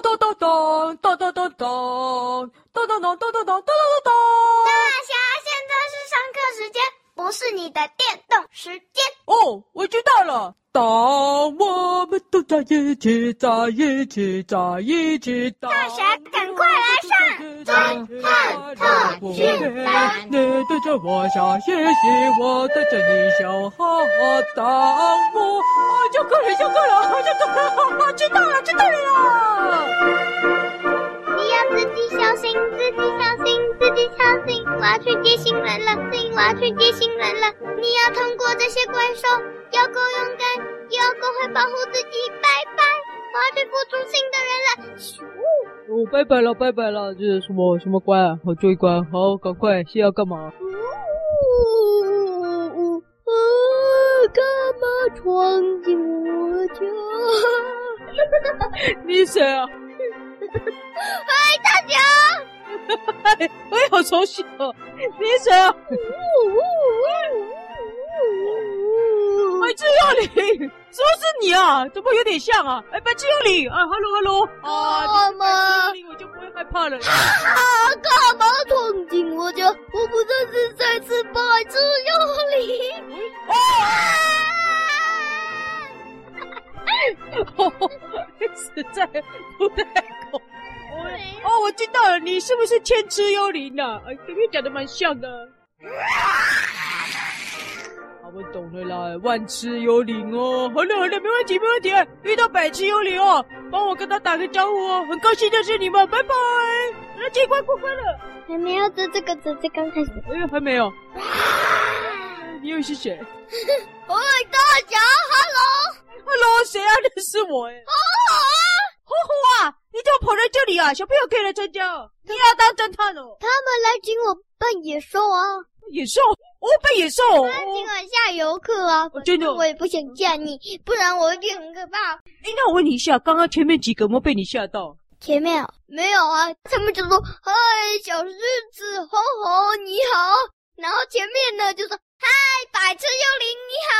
咚咚咚咚咚咚咚咚咚咚咚咚咚咚咚咚。大侠，现在是上课时间，不是你的电动时间。哦，我知道了。当我们都在一起，在一起，在一起。大侠，赶快来上侦探特训班。对着我笑嘻嘻，我对着你笑哈哈。当我啊，就够了，就够了，就够了，啊，知道了，知道了。你要自己小心，自己小心，自己小心。我要去接新人了，我要去接新人了。你要通过这些怪兽，要够勇敢，要够会保护自己。拜拜，我要去孵出新的人了。哦，拜拜了，拜拜了。这是什么什么关啊？好追关，好，赶快，是要干嘛？呜呜呜呜！干嘛闯进我家？你谁啊？嗨，大侠！我也好熟悉哦。你谁啊？呜呜呜呜！白痴幽灵，是不是你啊？怎么有点像啊？哎，白痴幽灵啊，hello hello。啊，白痴幽灵，我就不会害怕了。啊，干嘛闯进我家？我不再是再次白痴幽灵。哦，实在不太恐怖。哦，我知道了，你是不是千只幽灵呐？哎，跟你讲的蛮像的。好，我懂了啦，万只幽灵哦。好了好了，没问题没问题。遇到百只幽灵哦，帮我跟他打个招呼哦。很高兴认识你们，拜拜。那这关过关了。还没有，这这个这这刚开始。哎呦，还没有。你又是谁？喂，大侠，Hello，Hello，谁啊？认识我哎。好好啊，啊！你怎么跑来这里啊？小朋友可以来参加，你要当侦探哦。他们来请我扮野兽啊。野兽？哦，被野兽。今晚吓游客啊。真的。我也不想吓你，不然我一定很可怕。哎，那我问你一下，刚刚前面几个有没有被你吓到？前面没有啊，他们就说：“嗨，小狮子，吼吼，你好。”然后前面呢就说。嗨，百只幽灵，你好！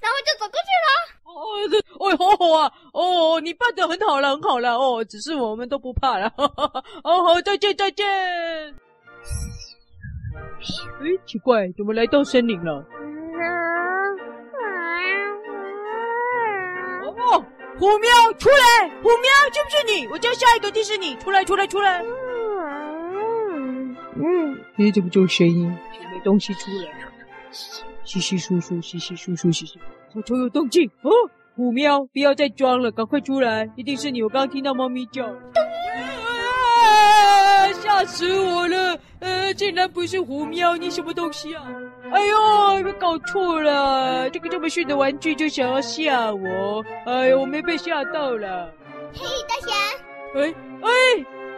然后就走过去了。哦，这，哎，好好啊！哦，你扮得很好了，很好了。哦，只是我们都不怕了。哦，好，再见，再见。哎，奇怪，怎么来到森林了？哦，虎喵，出来！虎喵，是不是你？我叫下一个就是你，出来，出来，出来。嗯，你怎么这种声音？没东西出来。稀稀疏疏，稀稀疏疏，稀稀，偷偷有动静哦！虎喵，不要再装了，赶快出来！一定是你，我刚刚听到猫咪叫，啊，吓死我了！呃，竟然不是虎喵，你什么东西啊？哎呦，别搞错了，这个这么炫的玩具就想要吓我！哎呦，我没被吓到了。嘿，大侠！哎哎！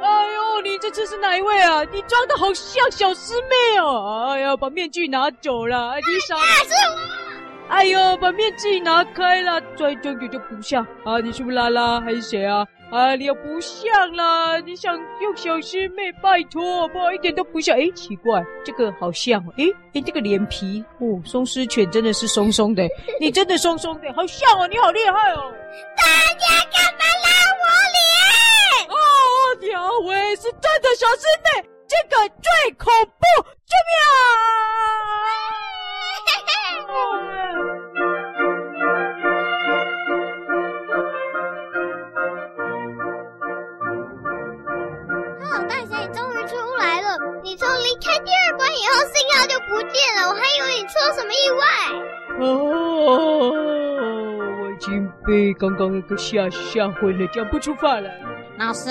哎呦，你这次是哪一位啊？你装的好像小师妹哦！哎呀，把面具拿走了，你傻。是我。哎呦，把面具拿开了，再装就就不像啊！你是不是拉拉还是谁啊？啊，你又不像啦！你想用小师妹？拜托，不，一点都不像。哎，奇怪，这个好像。哎哎，这个脸皮哦，松狮犬真的是松松的，你真的松松的，好像哦，你好厉害哦！大家干嘛拉我脸？哦。条尾是真的小师妹，这个最恐怖，救命啊！后，信号就不见了，我还以为你出了什么意外。哦，我已经被刚刚那个吓吓昏了，讲不出话来。老师。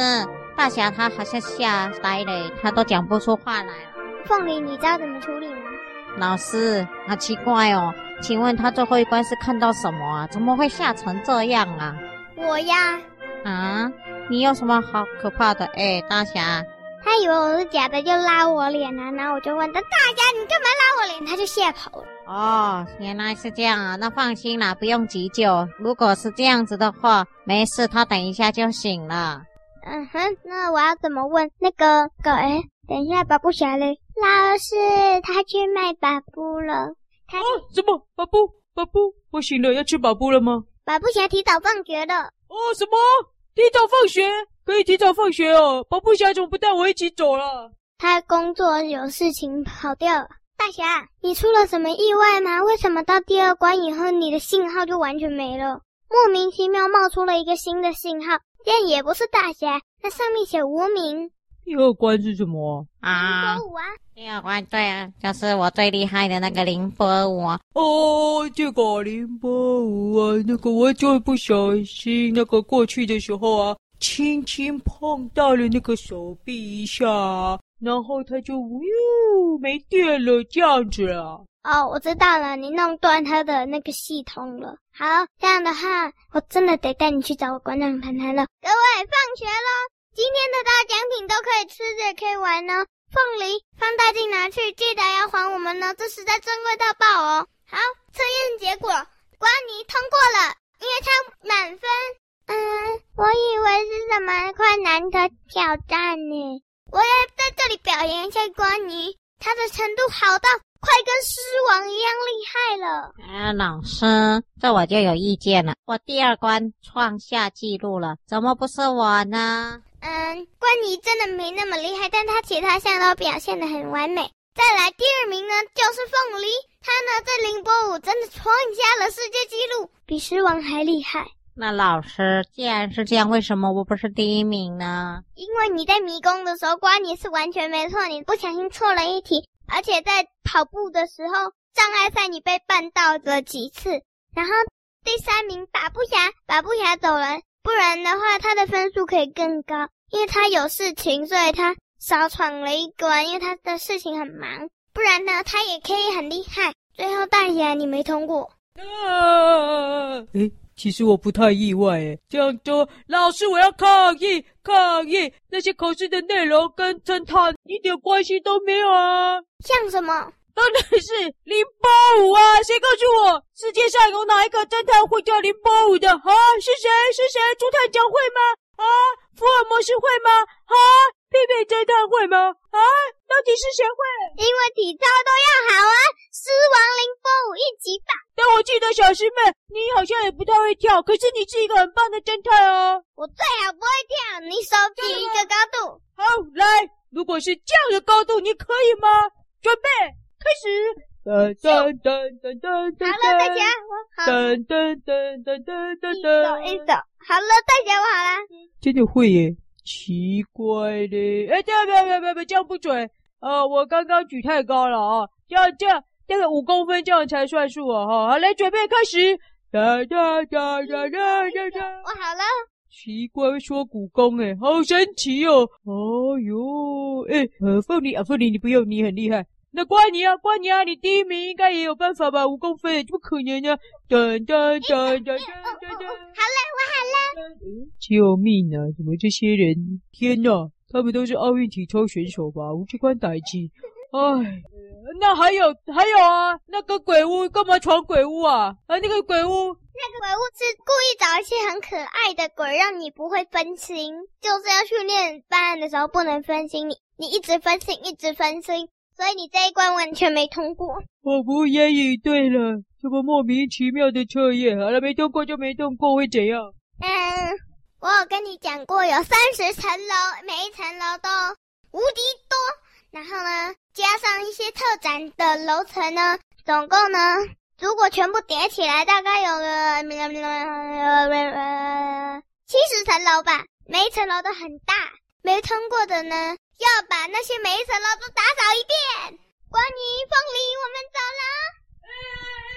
大侠他好像吓呆了，他都讲不出话来了。凤梨，你知道怎么处理吗？老师，好奇怪哦，请问他最后一关是看到什么啊？怎么会吓成这样啊？我呀。啊？你有什么好可怕的？哎，大侠。他以为我是假的，就拉我脸啊，然后我就问他：大家，你干嘛拉我脸？他就吓跑了。哦，原来是这样啊，那放心啦，不用急救。如果是这样子的话，没事，他等一下就醒了。嗯哼，那我要怎么问那个狗？哎，等一下，巴布侠嘞？老师，他去卖巴布了。他哦？什么？巴布？巴布？我醒了，要吃巴布了吗？巴布侠提早放学了。哦，什么？提早放学，可以提早放学哦。保不侠怎么不带我一起走了？他工作有事情跑掉了。大侠，你出了什么意外吗？为什么到第二关以后，你的信号就完全没了？莫名其妙冒出了一个新的信号，但也不是大侠，那上面写无名。第二关是什么啊？凌波舞啊！第二关对啊，就是我最厉害的那个凌波舞啊。哦，这个凌波舞啊，那个我就不小心，那个过去的时候啊，轻轻碰到了那个手臂一下，然后它就呜没电了，这样子啊。哦，我知道了，你弄断它的那个系统了。好，这样的话，我真的得带你去找我馆长谈谈了。各位，放学了。今天的大奖品都可以吃，也可以玩呢。凤梨放大镜拿去，记得要还我们呢，这实在珍贵到爆哦。好，测验结果，关尼通过了，因为他满分。嗯，我以为是什么困难的挑战呢？我要在这里表扬一下关尼，他的程度好到快跟狮王一样厉害了。哎，老师，这我就有意见了。我第二关创下纪录了，怎么不是我呢？嗯，关妮真的没那么厉害，但他其他项都表现的很完美。再来第二名呢，就是凤梨，他呢在凌波舞真的创下了世界纪录，比狮王还厉害。那老师，既然是这样，为什么我不是第一名呢？因为你在迷宫的时候，关尼是完全没错，你不小心错了一题，而且在跑步的时候，障碍赛你被绊倒了几次。然后第三名把不侠，把不侠走了。不然的话，他的分数可以更高，因为他有事情，所以他少闯了一关，因为他的事情很忙。不然呢，他也可以很厉害。最后大侠你没通过。啊！诶，其实我不太意外诶，这样说，老师我要抗议抗议，那些考试的内容跟侦探一点关系都没有啊！像什么？当然是零八五啊！谁告诉我世界上有哪一个侦探会叫零八五的？啊，是谁？是谁？朱探长会吗？啊，福尔摩斯会吗？啊，佩佩侦探会吗？啊，到底是谁会？因为体操都要好啊！狮王零八五一起打。但我记得小师妹，你好像也不太会跳，可是你是一个很棒的侦探哦。我最好不会跳，你手举一个高度。好，来，如果是这样的高度，你可以吗？准备。开始，噔噔噔噔噔噔，好了，大家，我好。噔噔噔噔噔噔噔，一手一走，好了，大家，我好了。真的会耶？奇怪的，哎，不要不要不要不要，这样不准啊！我刚刚举太高了啊，这样这样，大概五公分这样才算数啊！哈，好，来准备开始，哒哒哒哒哒哒哒，我好了。奇怪，说古功哎，好神奇哦！哦哟，哎，呃，凤梨啊，凤梨，你不用，你很厉害。那怪你啊，怪你啊，你第一名应该也有办法吧？五公分，怎么可能呢？噔噔噔噔噔噔噔！好了，我好了。救命啊！怎么这些人？天哪，他们都是奥运体操选手吧？无机关打击。唉，那还有还有啊，那个鬼屋干嘛闯鬼屋啊？啊，那个鬼屋，那个鬼屋是故意找一些很可爱的鬼，让你不会分心，就是要训练办案的时候不能分心。你你一直分心，一直分心。所以你这一关完全没通过，我无言以对了。这么莫名其妙的测验，好了，没通过就没通过，会怎样？嗯，我有跟你讲过，有三十层楼，每一层楼都无敌多。然后呢，加上一些特展的楼层呢，总共呢，如果全部叠起来，大概有个七十层楼吧。每一层楼都很大，没通过的呢。要把那些每一层楼都打扫一遍。关妮、凤梨，我们走了。哎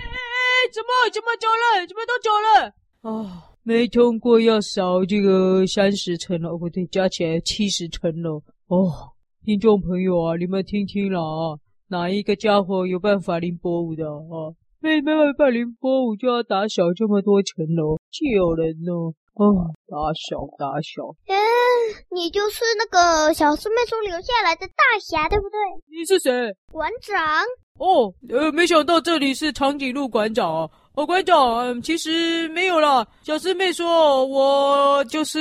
哎哎！怎么怎么走了？怎么都走了？哦，没通过要扫这个三十层楼，不对，加起来七十层楼。哦，听众朋友啊，你们听听了啊，哪一个家伙有办法凌波舞的啊？没没办法凌波舞就要打扫这么多层楼，救人呢？哦，打扫打扫。嗯，你就是那个小师妹说留下来的大侠，对不对？你是谁？馆长。哦，呃，没想到这里是长颈鹿馆长啊。哦，馆长，嗯，其实没有啦。小师妹说，我就是。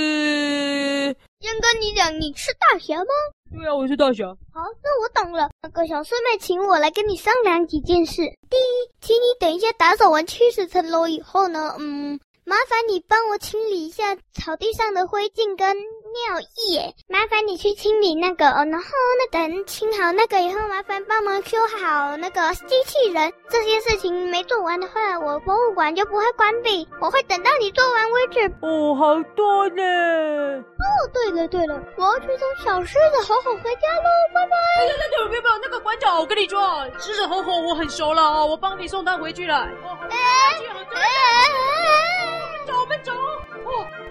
先跟你讲，你是大侠吗？对啊，我是大侠。好，那我懂了。那个小师妹请我来跟你商量几件事。第一，请你等一下打扫完七十层楼以后呢，嗯。麻烦你帮我清理一下草地上的灰烬跟尿液。麻烦你去清理那个哦，然后那等清好那个以后，麻烦帮忙修好那个机器人。这些事情没做完的话，我博物馆就不会关闭。我会等到你做完为止。哦，好多呢。哦，对了对了，我要去送小狮子吼吼回家喽，拜拜。哎呀，那个不要不要，那个馆长，我跟你说，狮子吼吼我很熟了哦，我帮你送他回去了。哦，好，哎哎我们走，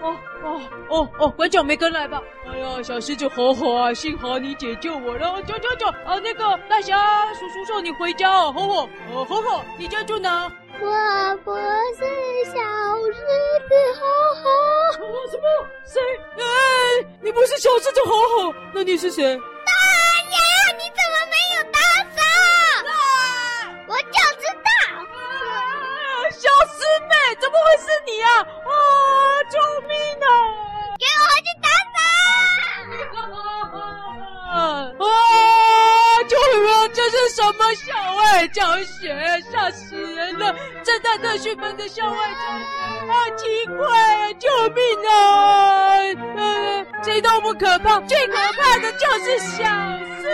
哦哦哦哦哦，馆长没跟来吧？哎呀，小狮子好好啊，幸好你解救我了，走走走啊！那个大侠叔叔送你回家哦，吼吼，哦吼吼，你家住哪？我不是小狮子吼吼，什么？谁？哎，你不是小狮子吼吼，那你是谁？什么校外教学？吓死人了！正在特训班的校外教学，好奇怪啊！救命啊！呃，这都不可怕，最可怕的就是小事。